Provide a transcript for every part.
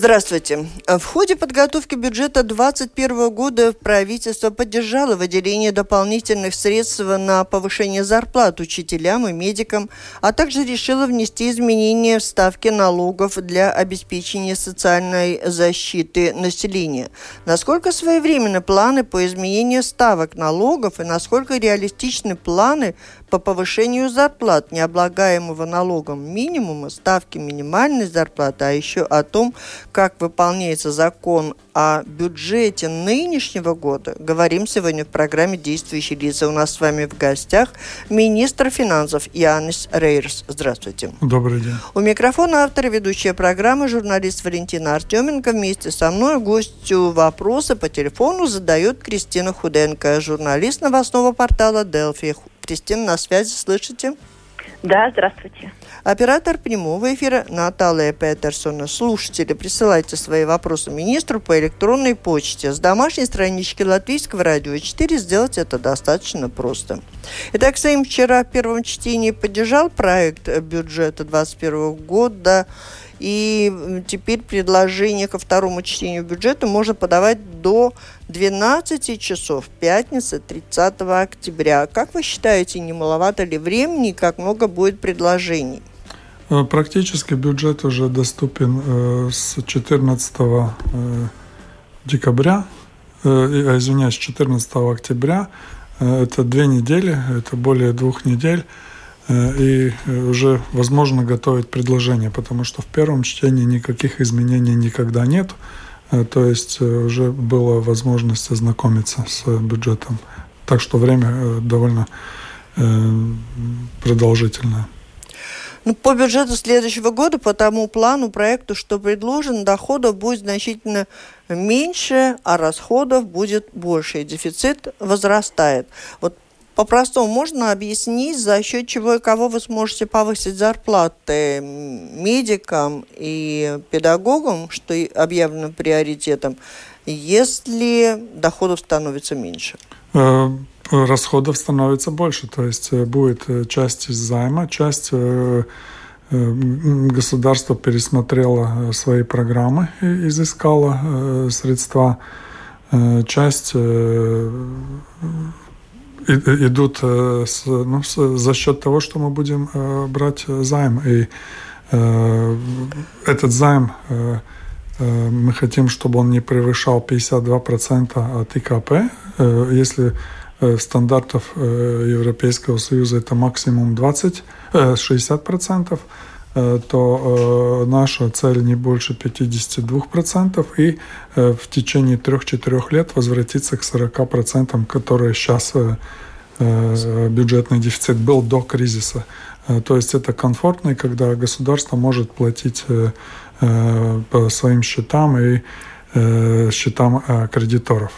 Здравствуйте. В ходе подготовки бюджета 2021 года правительство поддержало выделение дополнительных средств на повышение зарплат учителям и медикам, а также решило внести изменения в ставки налогов для обеспечения социальной защиты населения. Насколько своевременны планы по изменению ставок налогов и насколько реалистичны планы по повышению зарплат, необлагаемого налогом минимума, ставки минимальной зарплаты, а еще о том, как выполняется закон о бюджете нынешнего года, говорим сегодня в программе «Действующие лица». У нас с вами в гостях министр финансов Янис Рейерс. Здравствуйте. Добрый день. У микрофона автор и ведущая программы журналист Валентина Артеменко. Вместе со мной гостю вопросы по телефону задает Кристина Худенко, журналист новостного портала «Делфи». Кристина, на связи, слышите? Да, здравствуйте. Оператор прямого эфира Наталья Петерсона. Слушатели, присылайте свои вопросы министру по электронной почте. С домашней странички Латвийского радио 4 сделать это достаточно просто. Итак, Сейм вчера в первом чтении поддержал проект бюджета 2021 года и теперь предложение ко второму чтению бюджета можно подавать до 12 часов пятницы 30 октября. Как вы считаете, не маловато ли времени, как много будет предложений? Э, практически бюджет уже доступен э, с 14 э, декабря, э, извиняюсь, 14 октября. Это две недели, это более двух недель. Э, и э, уже возможно готовить предложение, потому что в первом чтении никаких изменений никогда нет. Э, то есть уже была возможность ознакомиться с бюджетом. Так что время довольно продолжительное. Ну, по бюджету следующего года, по тому плану, проекту, что предложен, доходов будет значительно меньше, а расходов будет больше, и дефицит возрастает. Вот по-простому можно объяснить, за счет чего и кого вы сможете повысить зарплаты медикам и педагогам, что объявлено приоритетом, если доходов становится меньше? Э, расходов становится больше, то есть э, будет э, часть из займа, часть государство пересмотрело свои программы изыскало средства, часть идут э, ну, за счет того, что мы будем э, брать займ. И э, этот займ э, э, мы хотим, чтобы он не превышал 52% от ИКП. Э, если э, стандартов э, Европейского Союза это максимум 20, э, 60%, Э, то э, наша цель не больше 52% и э, в течение 3-4 лет возвратиться к 40%, которые сейчас бюджетный дефицит был до кризиса. То есть это комфортно, когда государство может платить по своим счетам и счетам кредиторов.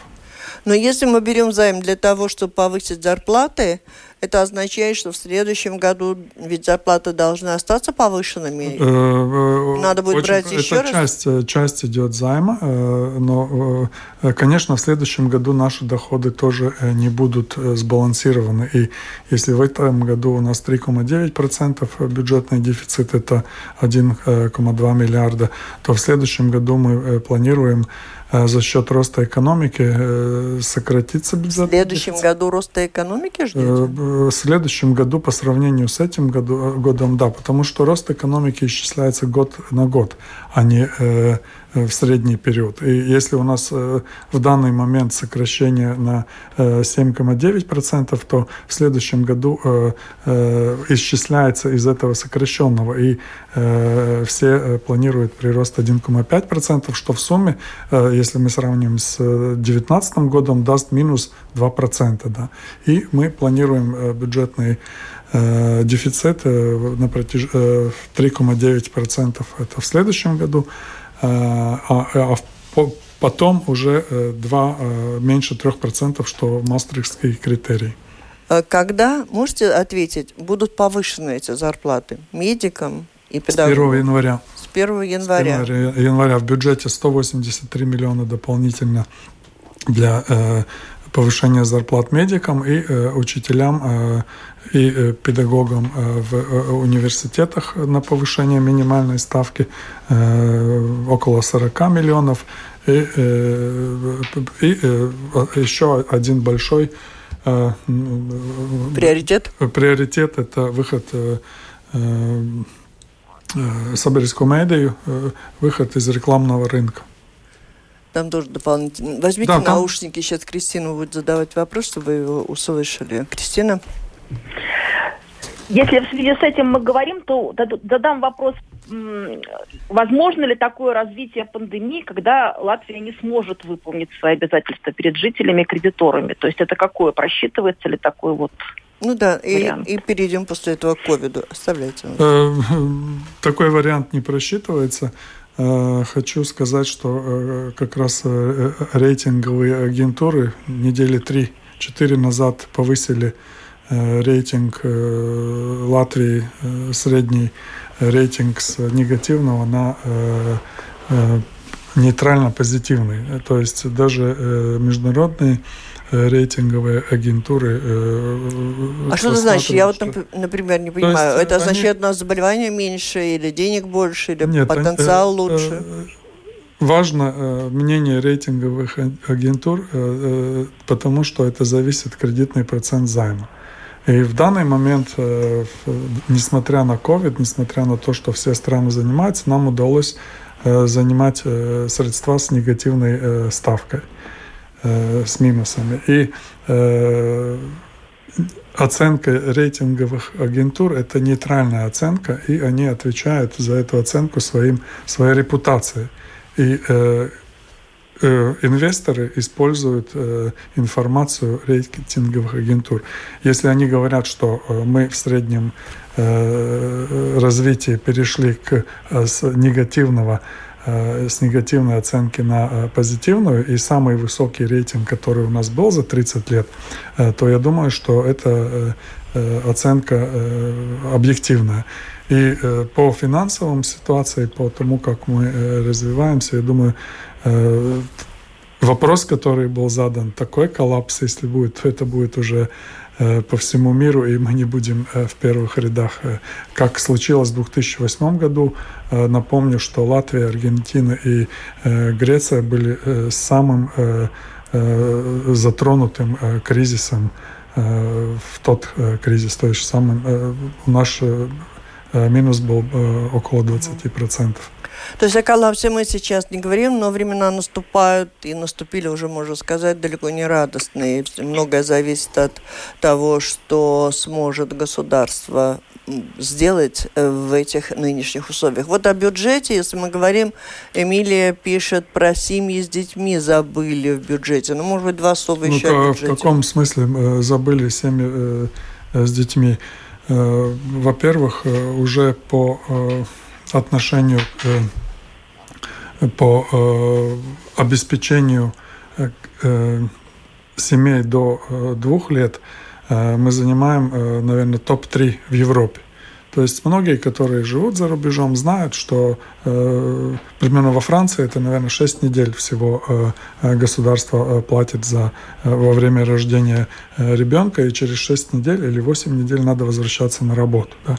Но если мы берем займ для того, чтобы повысить зарплаты, это означает, что в следующем году ведь зарплаты должны остаться повышенными. Э, э, Надо будет Очень, брать еще это раз. Часть, часть идет займа, э, но, конечно, в следующем году наши доходы тоже не будут сбалансированы. И если в этом году у нас 3,9% бюджетный дефицит, это 1,2 миллиарда, то в следующем году мы планируем за счет роста экономики э, сократится бюджет. В следующем году роста экономики ждете? Э, следующем году по сравнению с этим году, э, годом, да, потому что рост экономики исчисляется год на год, а не в средний период. И если у нас в данный момент сокращение на 7,9%, то в следующем году исчисляется из этого сокращенного. И все планируют прирост 1,5%, что в сумме, если мы сравним с 2019 годом, даст минус 2%. Да. И мы планируем э, бюджетный э, дефицит э, на протяж... э, 3,9% это в следующем году, а, а потом уже 2, меньше 3%, что мастерские критерии. Когда, можете ответить, будут повышены эти зарплаты медикам и педагогам? С 1 января. С 1 января. С 1 января в бюджете 183 миллиона дополнительно для повышения зарплат медикам и э, учителям э, и э, педагогам в университетах на повышение минимальной ставки около 40 миллионов. И, и еще один большой приоритет. Приоритет это выход Саберскую медию, выход из рекламного рынка. Там тоже дополнительно. Возьмите да, там... наушники, сейчас Кристина будет задавать вопрос, чтобы вы его услышали. Кристина? Если в связи с этим мы говорим, то задам вопрос, возможно ли такое развитие пандемии, когда Латвия не сможет выполнить свои обязательства перед жителями и кредиторами? То есть это какое? Просчитывается ли такой вот ну да, и, и перейдем после этого к ковиду. Оставляйте. Э, такой вариант не просчитывается. Э, хочу сказать, что э, как раз э, рейтинговые агентуры недели 3-4 назад повысили рейтинг Латвии, средний рейтинг с негативного на нейтрально-позитивный. То есть даже международные рейтинговые агентуры. Э, а что это значит? Я вот, например, не понимаю. это они... означает, у нас заболевания меньше, или денег больше, или Нет, потенциал они, э, лучше? Э, важно э, мнение рейтинговых агентур, э, потому что это зависит от кредитный процент займа. И в данный момент, э, несмотря на COVID, несмотря на то, что все страны занимаются, нам удалось э, занимать э, средства с негативной э, ставкой. Э, с минусами. И э, оценка рейтинговых агентур – это нейтральная оценка, и они отвечают за эту оценку своим, своей репутацией. И э, э, инвесторы используют э, информацию рейтинговых агентур. Если они говорят, что э, мы в среднем развитии перешли к, с негативного с негативной оценки на э, позитивную и самый высокий рейтинг, который у нас был за 30 лет, э, то я думаю, что это оценка объективная. И по финансовым ситуации, по тому, как мы развиваемся, я думаю, вопрос, который был задан, такой коллапс, если будет, то это будет уже Э, по всему миру, и мы не будем э, в первых рядах. Э, как случилось в 2008 году, напомню, что Латвия, Аргентина и Греция были самым затронутым кризисом в тот кризис, то есть самым наш минус был около 20%. То есть о коллапсе мы сейчас не говорим, но времена наступают и наступили уже, можно сказать, далеко не радостные. Многое зависит от того, что сможет государство сделать э, в этих нынешних условиях. Вот о бюджете, если мы говорим, Эмилия пишет про семьи с детьми забыли в бюджете. Ну, может быть, два слова ну, еще о бюджете. В каком смысле э, забыли семьи э, с детьми? Во-первых, уже по отношению к, по э, обеспечению э, э, семей до э, двух лет э, мы занимаем, э, наверное, топ-3 в Европе. То есть многие, которые живут за рубежом, знают, что э, примерно во Франции это, наверное, 6 недель всего э, э государство э, платит за, э, во время рождения э, ребенка, и через 6 недель или 8 недель надо возвращаться на работу. Да?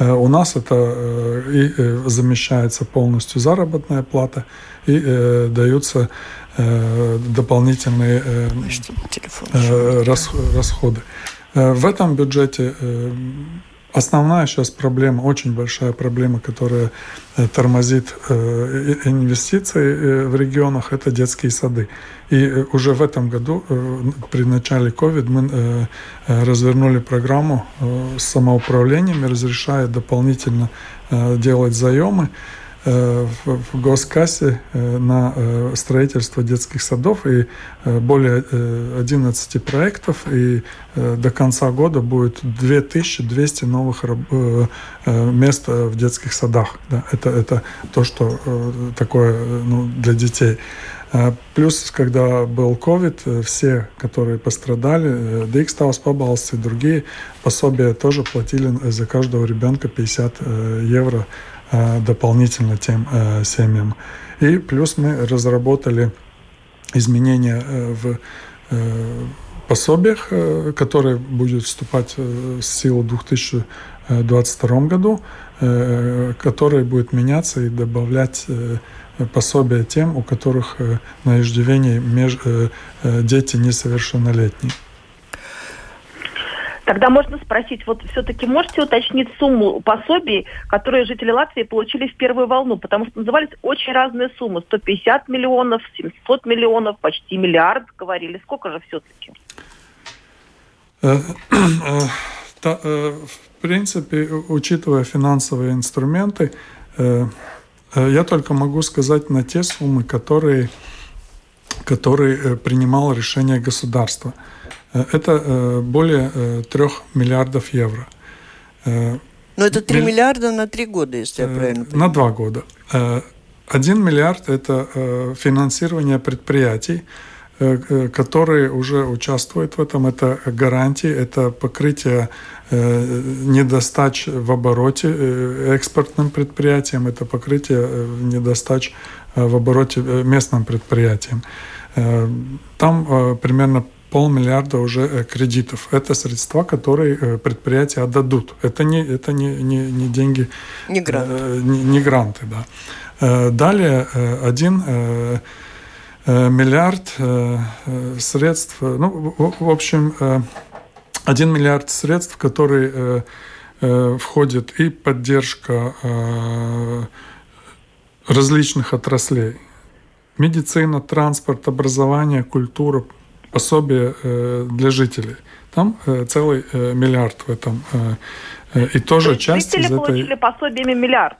Э, у нас это э, и э, замещается полностью заработная плата и даются дополнительные расходы. В этом бюджете Основная сейчас проблема, очень большая проблема, которая э, тормозит э, инвестиции э, в регионах, это детские сады. И уже в этом году, при начале COVID, мы развернули программу с самоуправлением, разрешая дополнительно делать заемы в, в госкассе на строительство детских садов и более 11 проектов, и до конца года будет 2200 новых мест в детских садах. Да, это, это то, что такое ну, для детей. Плюс, когда был COVID, э, все, которые пострадали, Дикстаус, Пабалс и другие пособия тоже платили за каждого ребенка 50 э, евро э, дополнительно тем семьям. И плюс мы разработали изменения в пособиях, которые будут вступать в силу в 2022 году, которые будут меняться и добавлять пособия тем, у которых э, на иждивении э, э, дети несовершеннолетние. Тогда можно спросить, вот все-таки можете уточнить сумму пособий, которые жители Латвии получили в первую волну? Потому что назывались очень разные суммы. 150 миллионов, 700 миллионов, почти миллиард говорили. Сколько же все-таки? В принципе, учитывая финансовые инструменты, Э, я только могу сказать на те суммы, которые, которые э, принимало решение государства. Э, это более трех миллиардов евро. Но это 3 миллиарда на три года, если я правильно понимаю. На два года. Один миллиард – это финансирование предприятий, которые уже участвуют в этом. Это гарантии, это покрытие Э, недостач в обороте э, экспортным предприятиям, это покрытие э, недостач в обороте местным предприятиям. Там примерно полмиллиарда уже кредитов. Это средства, которые предприятия отдадут. Это не, это не, не, не деньги... Не гранты. Не, не гранты, да. Далее один миллиард средств, ну, в общем, 1 миллиард средств, которые э, э, входит и поддержка э, различных отраслей. Медицина, транспорт, образование, культура, пособие э, для жителей. Там э, целый э, миллиард в этом. И тоже То часть жители из этой... получили пособиями миллиард?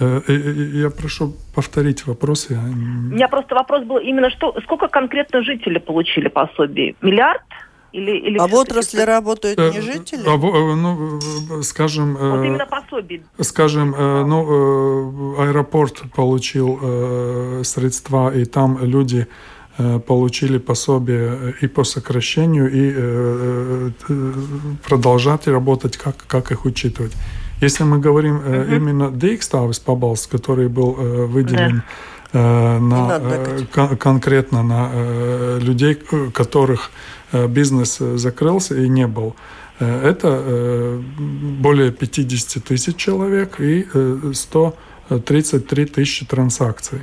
Я прошу повторить вопрос. Я... У меня просто вопрос был именно, что, сколько конкретно жители получили пособие? Миллиард? Или, или а в отрасли работают не жители? А, ну, скажем... Вот именно пособие. Скажем, ну, аэропорт получил средства, и там люди получили пособие и по сокращению, и продолжать работать, как, как их учитывать. Если мы говорим uh-huh. именно Дейкставис Пабалс, который был э, выделен yeah. На, кон- конкретно на людей, которых бизнес закрылся и не был, это более 50 тысяч человек и 133 тысячи транзакций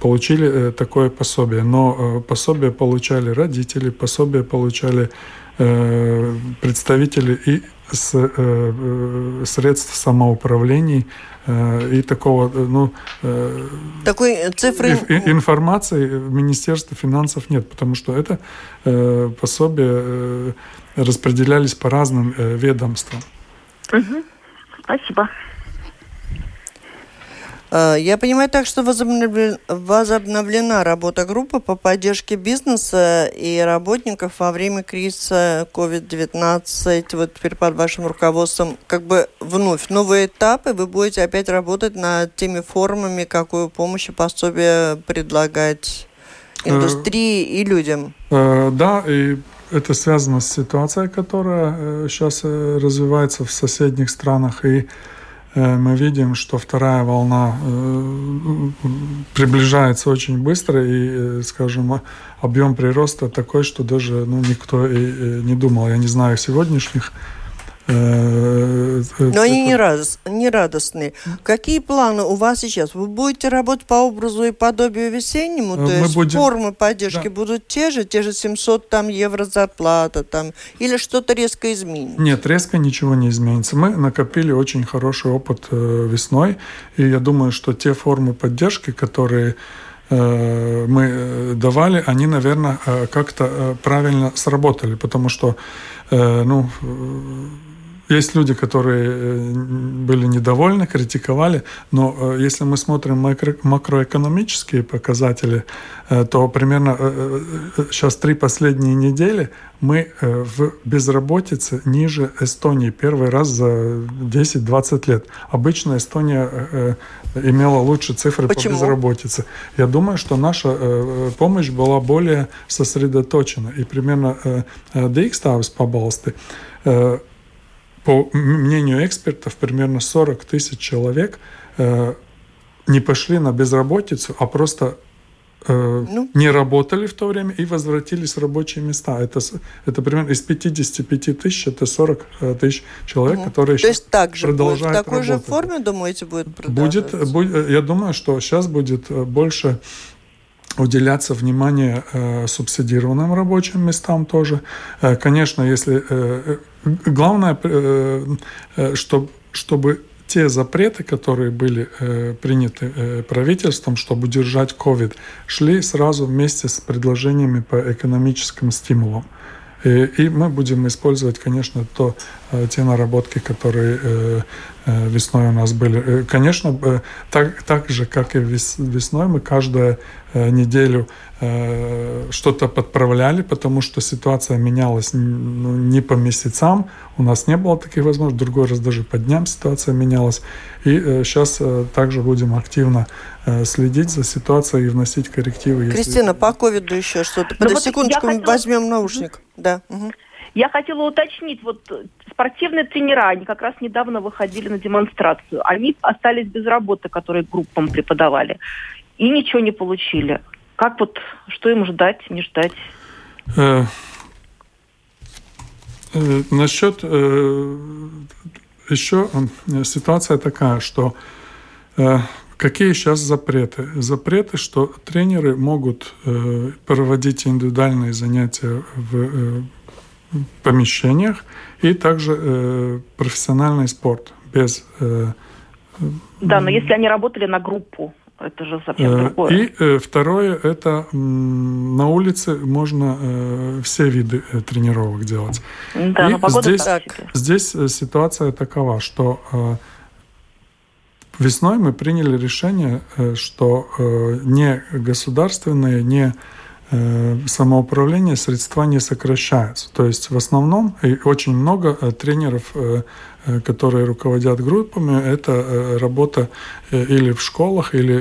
получили такое пособие. Но пособие получали родители, пособие получали представители и с, э, э, средств самоуправлений э, и такого, ну, э, такой цифры и, информации в Министерстве финансов нет, потому что это э, пособия э, распределялись по разным э, ведомствам. Угу. Спасибо. А, я понимаю так, что возобновлена работа группы по поддержке бизнеса и работников во время кризиса COVID-19. Вот теперь под вашим руководством как бы вновь новые этапы. Вы будете опять работать над теми формами, какую помощь и пособие предлагать индустрии и людям. Э, да, и это связано с ситуацией, которая сейчас э, э, развивается в соседних странах. И Э, мы видим, что вторая волна э, приближается очень быстро, и, э, скажем, объем прироста такой, что даже ну, никто и не думал. Я не знаю сегодняшних Э, Но они не, радост, не радостные. Какие планы у вас сейчас? Вы будете работать по образу и подобию весеннему? То Мы есть будем... формы поддержки да. будут те же, те же 700 там, евро зарплата там, или что-то резко изменится? Нет, резко ничего не изменится. Мы накопили очень хороший опыт э, весной, и я думаю, что те формы поддержки, которые э, мы давали, они, наверное, как-то правильно сработали, потому что ну, есть люди, которые э, были недовольны, критиковали, но э, если мы смотрим макро, макроэкономические показатели, э, то примерно сейчас три последние недели мы в безработице ниже Эстонии первый раз за 10-20 лет. Обычно Эстония имела лучшие цифры Почему? по безработице. Я думаю, что наша помощь была более сосредоточена. И примерно Дейкставс по Балсты по мнению экспертов, примерно 40 тысяч человек э, не пошли на безработицу, а просто э, ну. не работали в то время и возвратились в рабочие места. Это, это примерно из 55 тысяч, это 40 э, тысяч человек, угу. которые То есть так же продолжают будет, в такой работать. же форме, думаете, будет продолжаться? Будет, будет, я думаю, что сейчас будет э, больше уделяться внимание э, субсидированным рабочим местам тоже. Э, конечно, если э, главное, э, э, чтобы, чтобы те запреты, которые были э, приняты э, правительством, чтобы удержать COVID, шли сразу вместе с предложениями по экономическим стимулам. И, и мы будем использовать, конечно, то, э, те наработки, которые э, э, весной у нас были. Э, конечно, э, так, так же, как и вес, весной, мы каждую э, неделю э, что-то подправляли, потому что ситуация менялась ну, не по месяцам, у нас не было таких возможностей, другой раз даже по дням ситуация менялась. И э, сейчас э, также будем активно э, следить за ситуацией и вносить коррективы. Кристина, если... по ковиду еще что-то. Подожди вот секундочку, хотела... возьмем наушник. Да. Угу. Я хотела уточнить, вот спортивные тренера, они как раз недавно выходили на демонстрацию. Они остались без работы, которые группам преподавали, и ничего не получили. Как вот, что им ждать, не ждать? Э, э, насчет э, еще ситуация такая, что э, какие сейчас запреты? Запреты, что тренеры могут э, проводить индивидуальные занятия в э, помещениях и также э, профессиональный спорт без... Да, но если они работали на группу, это же совсем э, другое. И э, второе, это на улице можно э, все виды тренировок делать. Да, и но погода здесь, так. здесь ситуация такова, что весной мы приняли решение, что не государственные, не самоуправление средства не сокращаются. То есть в основном и очень много тренеров, которые руководят группами, это работа или в школах, или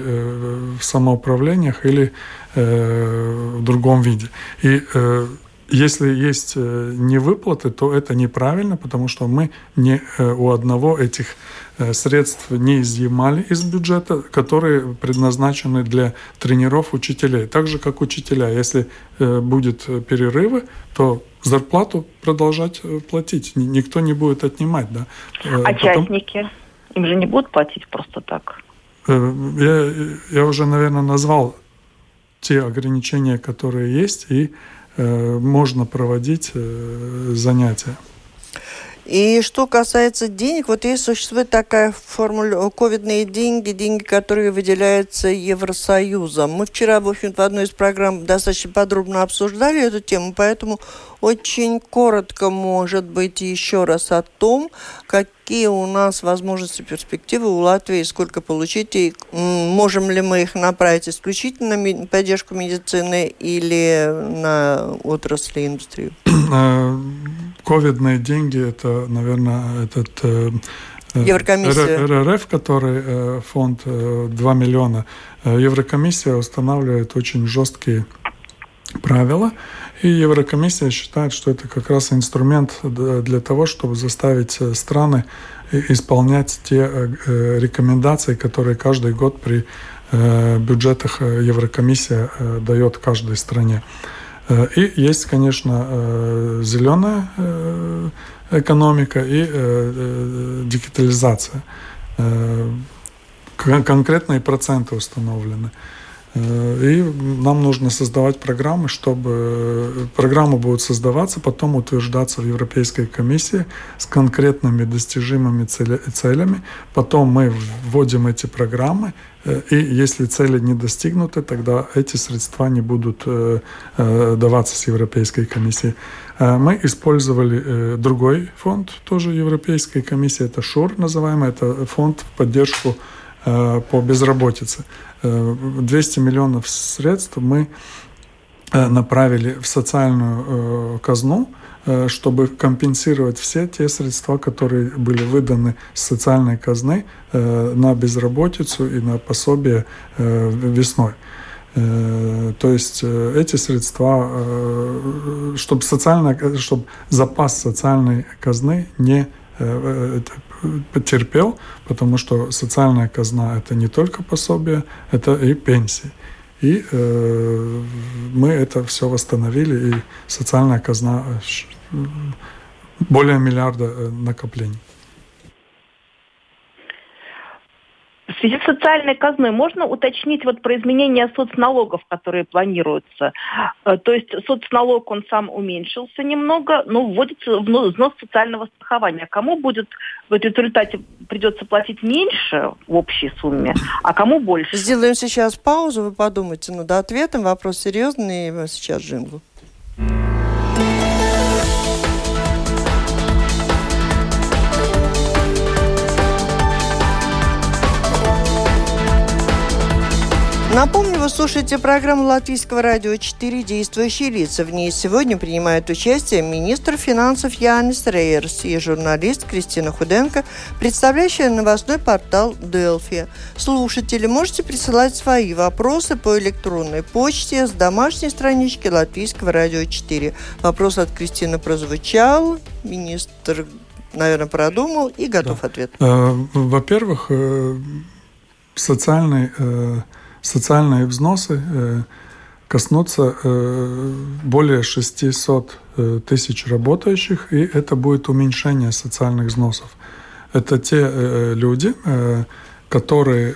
в самоуправлениях, или в другом виде. И если есть невыплаты, то это неправильно, потому что мы не у одного этих Э, средств не изъимали из бюджета, которые предназначены для тренеров учителей. Так же, как учителя. Если э, будет перерывы, то зарплату продолжать э, платить. Никто не будет отнимать. Да? А Потом... частники? Им же не будут платить просто так? Я, я уже, наверное, назвал те ограничения, которые есть, и э, можно проводить э, занятия. И что касается денег, вот есть существует такая формула ковидные деньги, деньги, которые выделяются Евросоюзом. Мы вчера, в общем в одной из программ достаточно подробно обсуждали эту тему, поэтому очень коротко, может быть, еще раз о том, какие у нас возможности, перспективы у Латвии, сколько получить, и можем ли мы их направить исключительно на поддержку медицины или на отрасли индустрию? Э, ковидные деньги, это, наверное, этот э, э, Еврокомиссия. РРФ, который э, фонд 2 миллиона, Еврокомиссия устанавливает очень жесткие правила, и Еврокомиссия считает, что это как раз инструмент для того, чтобы заставить страны исполнять те рекомендации, которые каждый год при бюджетах Еврокомиссия дает каждой стране. Э, и есть, конечно, э, зеленая э, экономика и дигитализация. Конкретные проценты установлены. И нам нужно создавать программы, чтобы программы будут создаваться, потом утверждаться в Европейской комиссии с конкретными достижимыми целями. Потом мы вводим эти программы, и если цели не достигнуты, тогда эти средства не будут даваться с Европейской комиссией. Мы использовали другой фонд, тоже Европейской комиссии, это ШУР называемый, это фонд в поддержку по безработице. 200 миллионов средств мы направили в социальную казну, чтобы компенсировать все те средства, которые были выданы с социальной казны на безработицу и на пособие весной. То есть эти средства, чтобы, социальная, чтобы запас социальной казны не потерпел, потому что социальная казна это не только пособие, это и пенсии. И э, мы это все восстановили, и социальная казна более миллиарда э, накоплений. В связи с социальной казной можно уточнить вот про изменения соцналогов, которые планируются? Э, то есть соцналог, он сам уменьшился немного, но вводится взнос социального страхования. Кому будет в результате придется платить меньше в общей сумме, а кому больше? Сделаем сейчас паузу, вы подумайте над ответом. Вопрос серьезный, сейчас джингл. Напомню, вы слушаете программу Латвийского радио 4 «Действующие лица». В ней сегодня принимает участие министр финансов Янис Рейерс и журналист Кристина Худенко, представляющая новостной портал «Делфи». Слушатели, можете присылать свои вопросы по электронной почте с домашней странички Латвийского радио 4. Вопрос от Кристины прозвучал. Министр, наверное, продумал и готов да. ответ. Э, во-первых, э, социальный э, социальные взносы э, коснутся э, более 600 э, тысяч работающих, и это будет уменьшение социальных взносов. Это те люди, которые,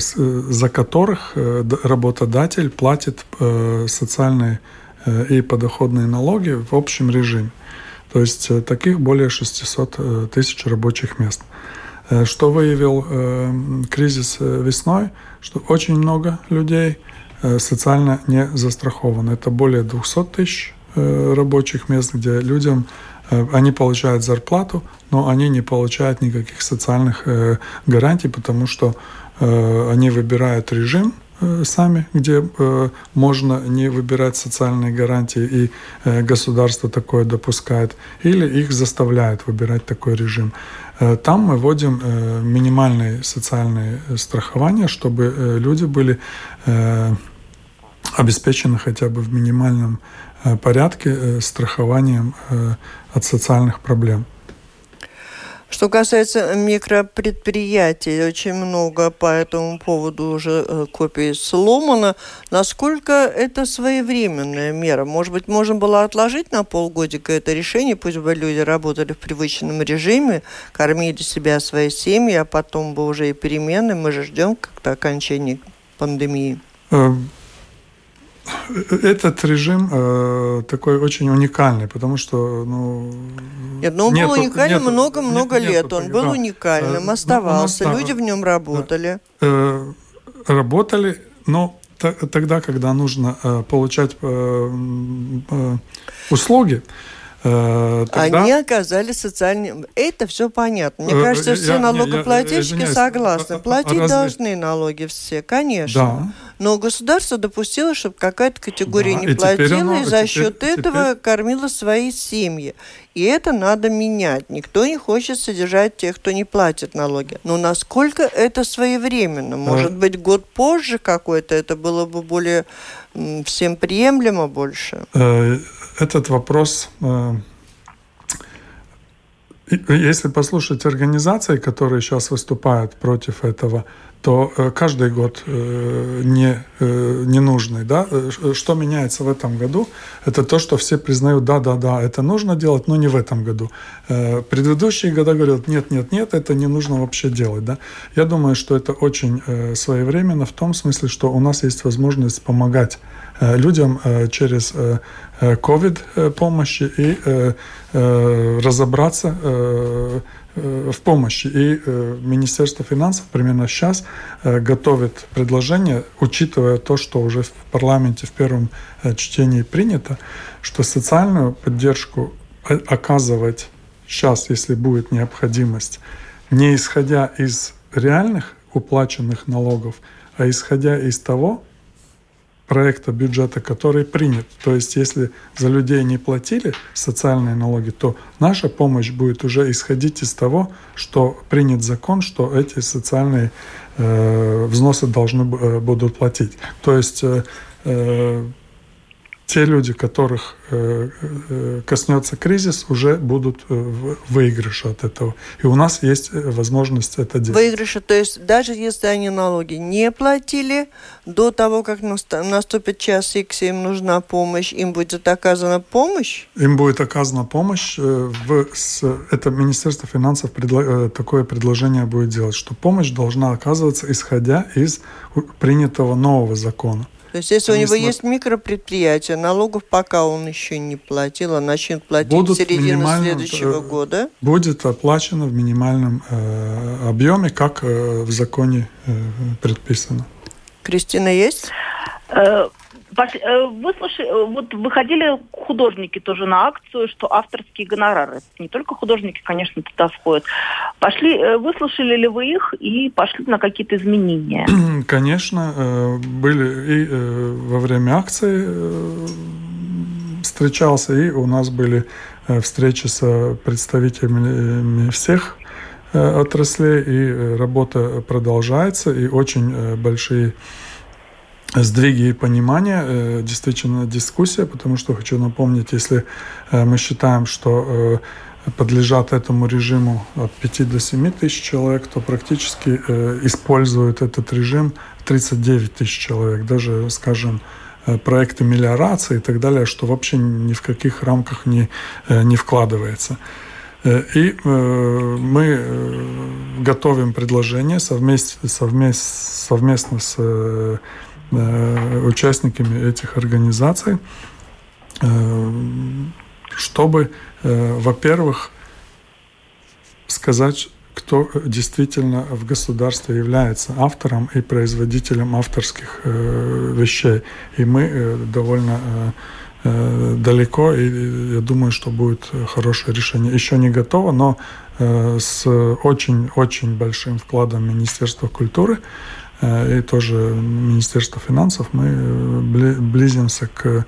за которых работодатель платит социальные и подоходные налоги в общем режиме. То есть таких более 600 тысяч рабочих мест. Что выявил кризис весной – что очень много людей э, социально не застрахованы. Это более 200 тысяч э, рабочих мест, где людям э, они получают зарплату, но они не получают никаких социальных гарантий, потому что они выбирают режим сами, где можно не выбирать социальные гарантии, и государство такое допускает, или их заставляют выбирать такой режим. Э, там мы вводим э, минимальные социальные страхования, чтобы э, люди были обеспечены хотя бы в минимальном порядке страхованием от социальных проблем. Что касается микропредприятий, очень много по этому поводу уже э, копий сломано. Насколько это своевременная мера? Может быть, можно было отложить на полгодика это решение, пусть бы люди работали в привычном режиме, кормили себя, свои семьи, а потом бы уже и перемены. Мы же ждем как-то окончания пандемии. Этот режим э, такой очень уникальный, потому что ну, нет, но он нету, был уникальным много-много лет. Нету, он был да. уникальным, э, оставался, ну, люди в нем работали. Да. Э, работали, но тогда, когда нужно э, получать э, э, услуги, Э, тогда... Они оказались социальными. Это все понятно. Мне э, кажется, все я, налогоплательщики я, я, согласны. Платить Разве... должны налоги все, конечно. Да. Но государство допустило, чтобы какая-то категория да, не и платила, оно, и за теперь, счет этого теперь... кормила свои семьи. И это надо менять. Никто не хочет содержать тех, кто не платит налоги. Но насколько это своевременно? Может а... быть, год позже какой-то это было бы более всем приемлемо больше? этот вопрос, э, если послушать организации, которые сейчас выступают против этого, то э, каждый год э, не, э, ненужный. Да? Что меняется в этом году? Это то, что все признают, да, да, да, это нужно делать, но не в этом году. Предыдущие года говорят, нет, нет, нет, это не нужно вообще делать. Да? Я думаю, что это очень своевременно в том смысле, что у нас есть возможность помогать людям через COVID помощи и разобраться Э, в помощи. И э, Министерство финансов примерно сейчас э, готовит предложение, учитывая то, что уже в парламенте в первом чтении принято, что социальную поддержку оказывать сейчас, если будет необходимость, не исходя из реальных уплаченных налогов, а исходя из того, проекта бюджета, который принят. То есть, если за людей не платили социальные налоги, то наша помощь будет уже исходить из того, что принят закон, что эти социальные э, взносы должны э, будут платить. То есть э, э те люди, которых э, э, коснется кризис, уже будут э, в выигрыше от этого. И у нас есть возможность это делать. Выигрыше, то есть даже если они налоги не платили, до того, как наступит час X, им нужна помощь, им будет оказана помощь? Им будет оказана помощь. В, с, это Министерство финансов предло, такое предложение будет делать, что помощь должна оказываться, исходя из принятого нового закона. То есть, если у него есть микропредприятие, налогов пока он еще не платил, а начнет платить Будут в середине следующего э, года? Будет оплачено в минимальном э, объеме, как э, в законе э, предписано. Кристина есть? Э, Э, выслушай, э, вот выходили художники тоже на акцию, что авторские гонорары, не только художники, конечно, туда входят. Пошли, э, выслушали ли вы их и пошли на какие-то изменения? Конечно, были и во время акции встречался, и у нас были встречи с представителями всех отраслей, и работа продолжается, и очень большие сдвиги и понимания, э, действительно дискуссия, потому что хочу напомнить, если э, мы считаем, что э, подлежат этому режиму от 5 до 7 тысяч человек, то практически используют этот режим 39 тысяч человек. Даже, скажем, проекты мелиорации и так далее, что вообще ни в каких рамках не, не вкладывается. И мы готовим предложение совместно, совместно, с участниками этих организаций, э, чтобы, э, во-первых, сказать, кто действительно в государстве является автором и производителем авторских вещей. И мы довольно далеко, и я думаю, что будет хорошее решение. Еще не готово, но с очень-очень большим вкладом Министерства культуры Э, и тоже Министерство финансов, мы э, близимся к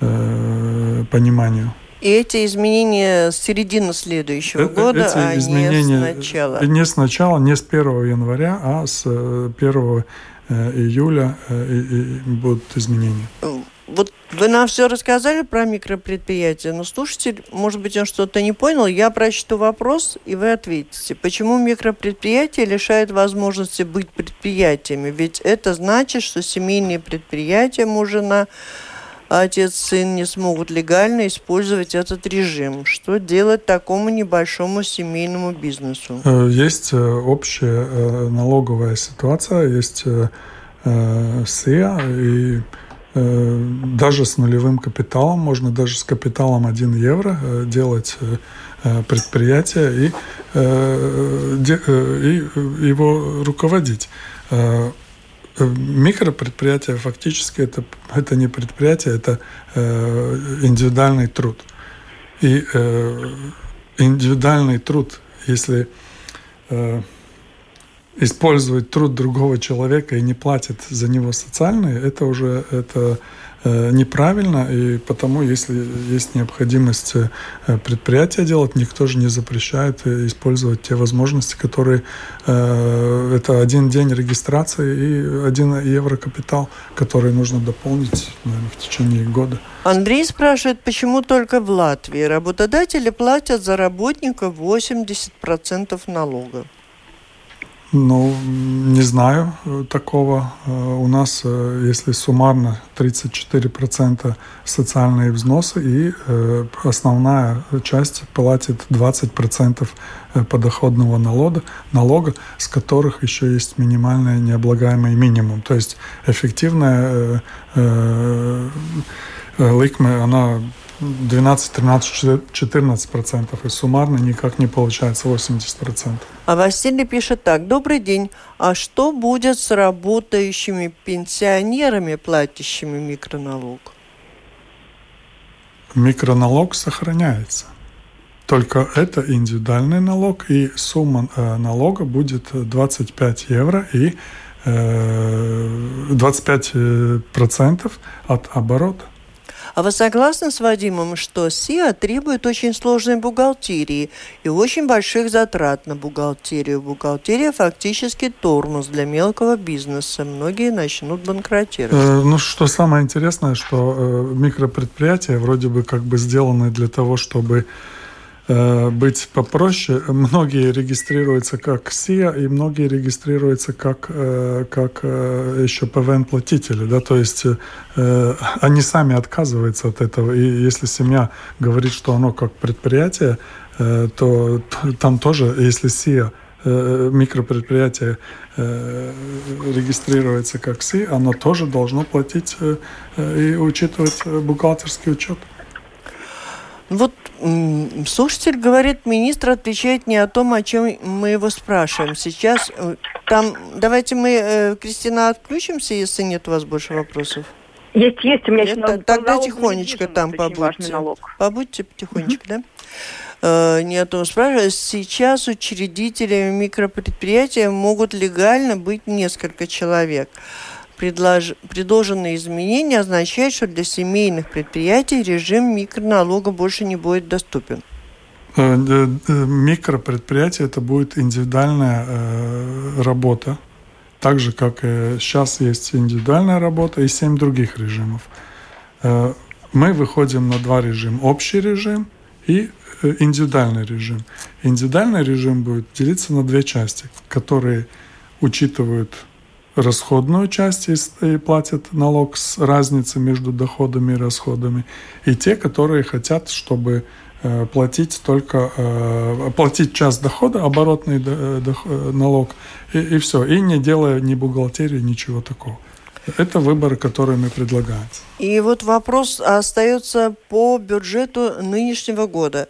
э, пониманию. И эти изменения с середины следующего года, эти а изменения не сначала? Не сначала, не с 1 января, а с 1 июля будут изменения. Вот вы нам все рассказали про микропредприятия, но слушатель, может быть, он что-то не понял. Я прочту вопрос, и вы ответите. Почему микропредприятия лишают возможности быть предприятиями? Ведь это значит, что семейные предприятия, муж, жена, отец, сын не смогут легально использовать этот режим. Что делать такому небольшому семейному бизнесу? Э, есть э, общая э, налоговая ситуация, есть СИА, и даже с нулевым капиталом, можно даже с капиталом 1 евро э, делать э, предприятие и, и его руководить. Микропредприятие фактически это, это не предприятие, это индивидуальный труд. И индивидуальный труд, если использовать труд другого человека и не платит за него социальные, это уже это э, неправильно, и потому, если есть необходимость э, предприятия делать, никто же не запрещает э, использовать те возможности, которые это один день регистрации и один евро капитал, который нужно дополнить наверное, в течение года. Андрей спрашивает, почему только в Латвии работодатели платят за работника 80% налогов? Ну, не знаю э, такого. Э, у нас, э, если суммарно 34% социальные взносы, и основная часть платит 20% подоходного налога, налога, с которых еще есть минимальный необлагаемый минимум. То есть эффективная ликме, она 12, 13, 14 процентов, и суммарно никак не получается 80 процентов. А Василий пишет так. Добрый день. А что будет с работающими пенсионерами, платящими микроналог? Микроналог сохраняется. Только это индивидуальный налог, и сумма э, налога будет 25 евро и э, 25 э, процентов от оборота. А вы согласны с Вадимом, что СИА требует очень сложной бухгалтерии и очень больших затрат на бухгалтерию? Бухгалтерия фактически тормоз для мелкого бизнеса. Многие начнут банкротировать. Э, ну, что самое интересное, что э, микропредприятия вроде бы как бы сделаны для того, чтобы Э, быть попроще. Многие регистрируются как СИА, и многие регистрируются как, э, как э, еще ПВН-платители. Да? То есть они сами отказываются от этого. И если семья говорит, что оно как предприятие, то там тоже, если СИА микропредприятие регистрируется как СИ, оно тоже должно платить и учитывать бухгалтерский учет. Вот слушатель говорит, министр отвечает не о том, о чем мы его спрашиваем. Сейчас э, там, давайте мы, э, Кристина, отключимся, если нет у вас больше вопросов. Есть, есть. У меня есть налог, Тогда тихонечко там побудьте. Побудьте тихонечко, да? Э, не о том спрашиваю. Сейчас учредителями микропредприятия могут легально быть несколько человек предлож... предложенные изменения означают, что для семейных предприятий режим микроналога больше не будет доступен. Э, микропредприятие это будет индивидуальная э, работа, так же как и сейчас есть индивидуальная работа и семь других режимов. Э, мы выходим на два режима: общий режим и индивидуальный режим. Индивидуальный режим будет делиться на две части, которые учитывают расходную часть и платят налог с разницей между доходами и расходами, и те, которые хотят, чтобы э, платить только э, платить часть дохода, оборотный э, налог, и, и все, и не делая ни бухгалтерии, ничего такого. Это выбор, который мы предлагаем. И вот вопрос остается по бюджету нынешнего года.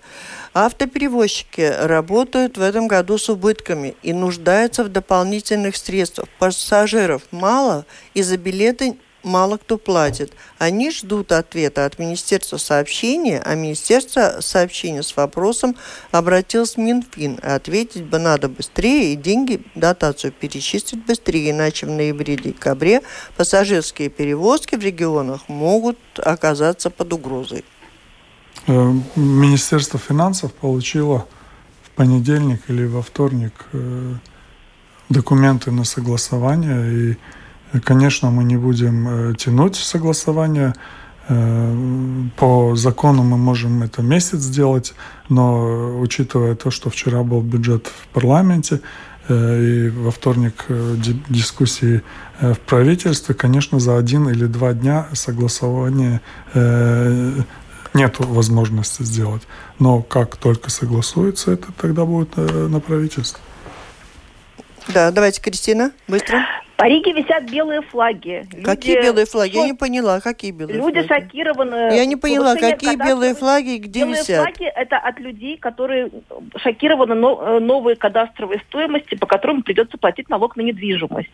Автоперевозчики работают в этом году с убытками и нуждаются в дополнительных средствах. Пассажиров мало, и за билеты мало кто платит. Они ждут ответа от Министерства сообщения, а Министерство сообщения с вопросом обратилось в Минфин. Ответить бы надо быстрее, и деньги, дотацию перечислить быстрее, иначе в ноябре-декабре пассажирские перевозки в регионах могут оказаться под угрозой. Э, Министерство финансов получило в понедельник или во вторник э, документы на согласование. И, конечно, мы не будем э, тянуть согласование. По закону мы можем это месяц сделать, но учитывая то, что вчера был бюджет в парламенте, и во вторник дискуссии в правительстве, конечно, за один или два дня согласование нет возможности сделать. Но как только согласуется это, тогда будет э, на правительство. Да, давайте, Кристина, быстро. По Риге висят белые флаги. Люди какие белые флаги? Шок... Я не поняла, какие белые Люди флаги. шокированы. Я не поняла, какие белые флаги и где белые висят? Белые флаги – это от людей, которые шокированы э, новые кадастровые стоимости, по которым придется платить налог на недвижимость.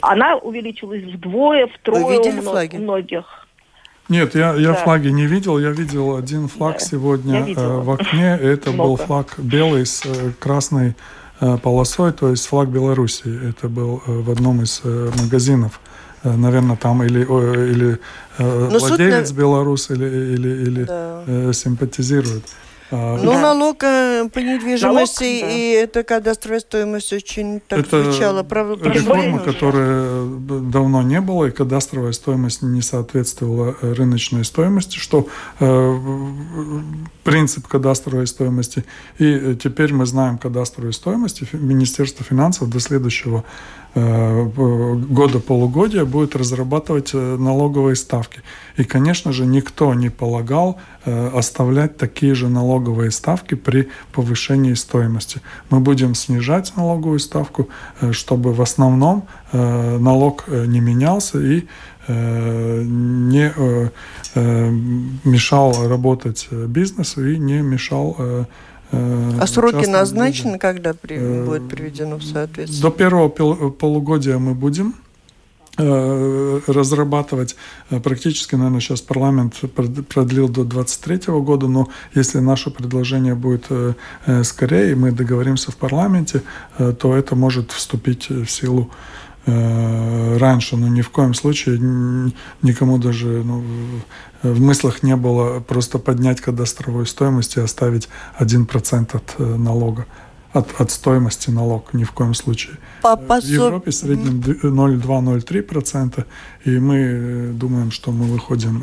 Она увеличилась вдвое, втрое Вы видели у флаги? многих. Нет, я, я да. флаги не видел. Я видел один флаг да. сегодня э, в окне. Это Много. был флаг белый с э, красной э, полосой, то есть флаг Беларуси. Это был в одном из магазинов. Наверное, там или, или э, владелец суть... белорус, или, или, или да. симпатизирует. А, ну, да. налог э, по недвижимости налог, да. и это кадастровая стоимость очень так это звучало. Прав... реформа, которая давно не было, и кадастровая стоимость не соответствовала э, рыночной стоимости, что э, принцип кадастровой стоимости. И теперь мы знаем кадастровую стоимость, и Министерство финансов до следующего Э, года полугодия будет разрабатывать э, налоговые ставки. И, конечно же, никто не полагал э, оставлять такие же налоговые ставки при повышении стоимости. Мы будем снижать налоговую ставку, чтобы в основном налог не менялся и не мешал работать бизнесу и не мешал а сроки назначены, люди. когда при, э, будет приведено в соответствие? До первого полугодия мы будем э, разрабатывать. Практически, наверное, сейчас парламент продлил до 2023 года, но если наше предложение будет скорее, и мы договоримся в парламенте, то это может вступить в силу раньше, но ни в коем случае никому даже ну, в мыслях не было просто поднять кадастровую стоимость и оставить 1% от э, налога от, от стоимости налог ни в коем случае. По, по в Европе в среднем 0,2-0,3%, и мы э, думаем, что мы выходим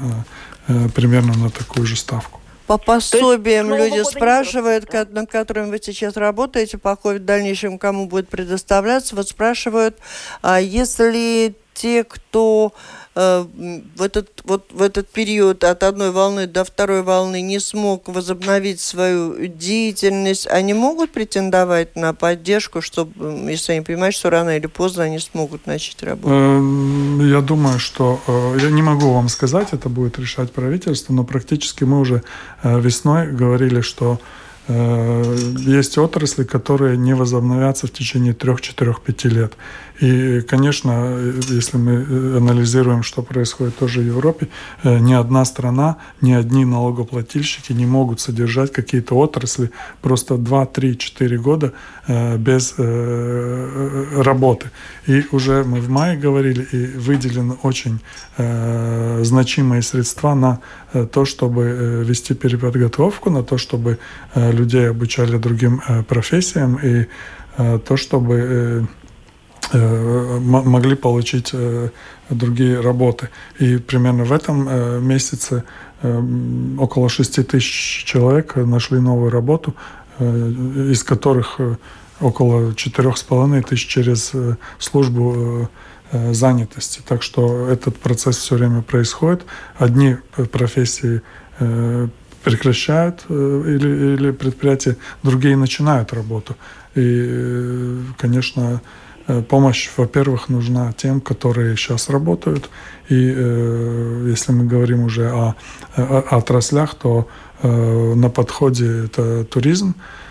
э, примерно на такую же ставку. По пособиям люди спрашивают, да? над которыми вы сейчас работаете, по в дальнейшем кому будет предоставляться, вот спрашивают, а если те, кто в этот, вот в этот период от одной волны до второй волны не смог возобновить свою деятельность, они могут претендовать на поддержку, чтобы, если они понимают, что рано или поздно они смогут начать работать? Эм, я думаю, что э, я не могу вам сказать, это будет решать правительство, но практически мы уже э, весной говорили, что есть отрасли, которые не возобновятся в течение 3-4-5 лет. И, конечно, если мы э, анализируем, что происходит тоже в Европе, э, ни одна страна, ни одни налогоплательщики не могут содержать какие-то отрасли просто 2, 3, 4 года э, без работы. И уже мы в мае говорили, и выделены очень значимые средства на то, чтобы вести переподготовку, на то, чтобы людей обучали другим профессиям, и то, чтобы Э, могли получить э, другие работы. И примерно в этом э, месяце около 6 тысяч человек нашли новую работу, из которых около 4,5 тысяч через службу занятости. Так что этот процесс все время происходит. Одни профессии прекращают или, или предприятия, другие начинают работу. И, конечно, Э, помощь, во-первых, нужна тем, которые сейчас работают. И э, если мы говорим уже о, о отраслях, то э, на подходе это туризм, э,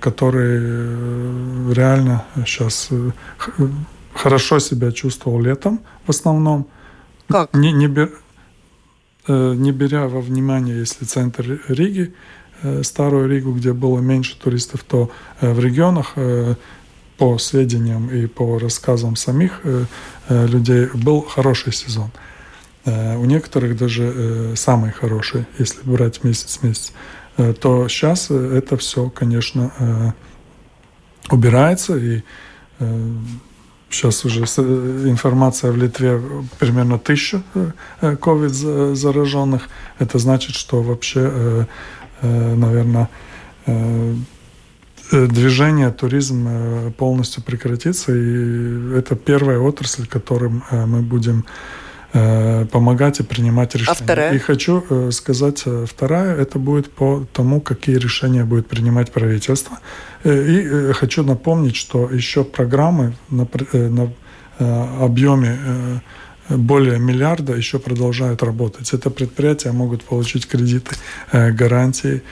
который э, реально сейчас э, хорошо себя чувствовал летом в основном. Как? Не, не, бер, э, не беря во внимание, если центр Риги, э, старую Ригу, где было меньше туристов, то э, в регионах э, по сведениям и по рассказам самих э, э, людей, был хороший сезон. Э, у некоторых даже самый хороший, если брать месяц-месяц. То сейчас это все, конечно, убирается, и сейчас уже информация в Литве примерно тысяча COVID зараженных. Это значит, что вообще, наверное, Э, движение, туризм э, полностью прекратится, и это первая отрасль, которым э, мы будем помогать и принимать решения. А вторая? И хочу сказать, вторая, это будет по тому, какие решения будет принимать правительство. И хочу напомнить, что еще программы на, на объеме более миллиарда еще продолжают работать. Это предприятия могут получить кредиты, гарантии,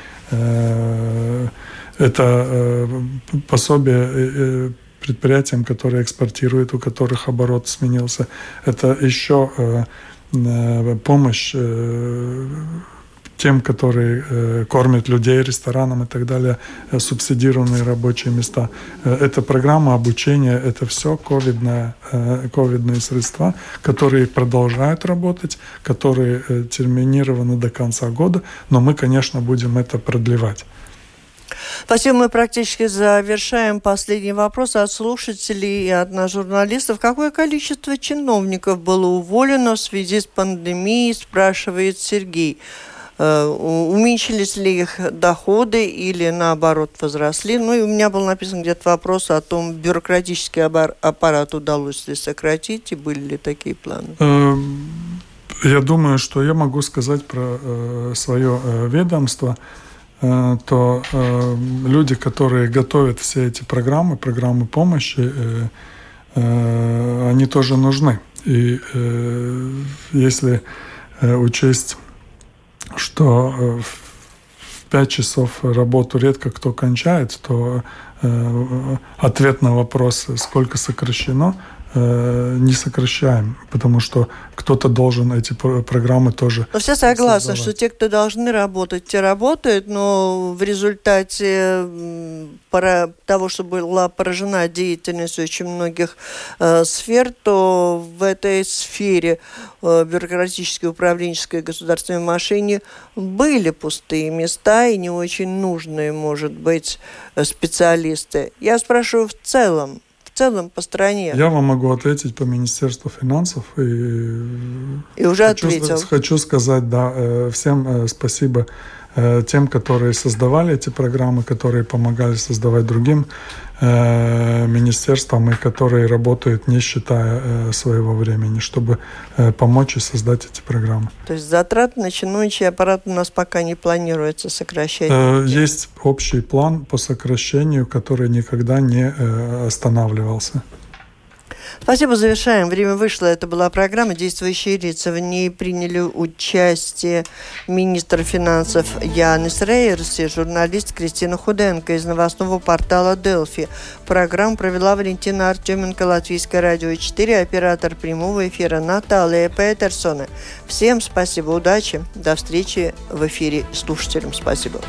это э, пособие э, э, предприятиям, которые экспортируют, у которых оборот сменился. Это еще помощь тем, которые э, кормят людей ресторанам и так далее, э, субсидированные рабочие места. Э, это программа обучения, это все ковидные, э, ковидные средства, которые продолжают работать, которые э, терминированы до конца года, но мы, конечно, будем это продлевать. Спасибо, мы практически завершаем последний вопрос от слушателей и от нас журналистов. Какое количество чиновников было уволено в связи с пандемией, спрашивает Сергей. Э, уменьшились ли их доходы или наоборот возросли. Ну и у меня был написан где-то вопрос о том, бюрократический аппарат удалось ли сократить и были ли такие планы. Эм, я думаю, что я могу сказать про э, свое э, ведомство, то люди, которые готовят все эти программы, программы помощи, они тоже нужны. И если учесть что э, в 5 часов работу редко кто кончает, то э, ответ на вопрос, сколько сокращено, Э, не сокращаем, потому что кто-то должен эти программы тоже. Но все согласны, создавать. что те, кто должны работать, те работают, но в результате того, что была поражена деятельность очень многих э, сфер, то в этой сфере э, бюрократической, управленческой государственной машине были пустые места и не очень нужные, может быть, э, специалисты. Я спрашиваю в целом, целом по стране? Я вам могу ответить по Министерству финансов. И, и уже хочу, ответил. Хочу сказать, да, э, всем э, спасибо тем, которые создавали эти программы, которые помогали создавать другим Э, министерствам, и которые работают, не считая э, своего времени, чтобы э, помочь и создать эти программы. То есть затрат на чиновничий аппарат у нас пока не планируется сокращать? Есть общий план по сокращению, который никогда не останавливался. Спасибо, завершаем. Время вышло. Это была программа «Действующие лица». В ней приняли участие министр финансов Янис Рейерс и журналист Кристина Худенко из новостного портала «Делфи». Программу провела Валентина Артеменко, Латвийское радио 4, оператор прямого эфира Наталья Петерсона. Всем спасибо, удачи. До встречи в эфире. Слушателям спасибо.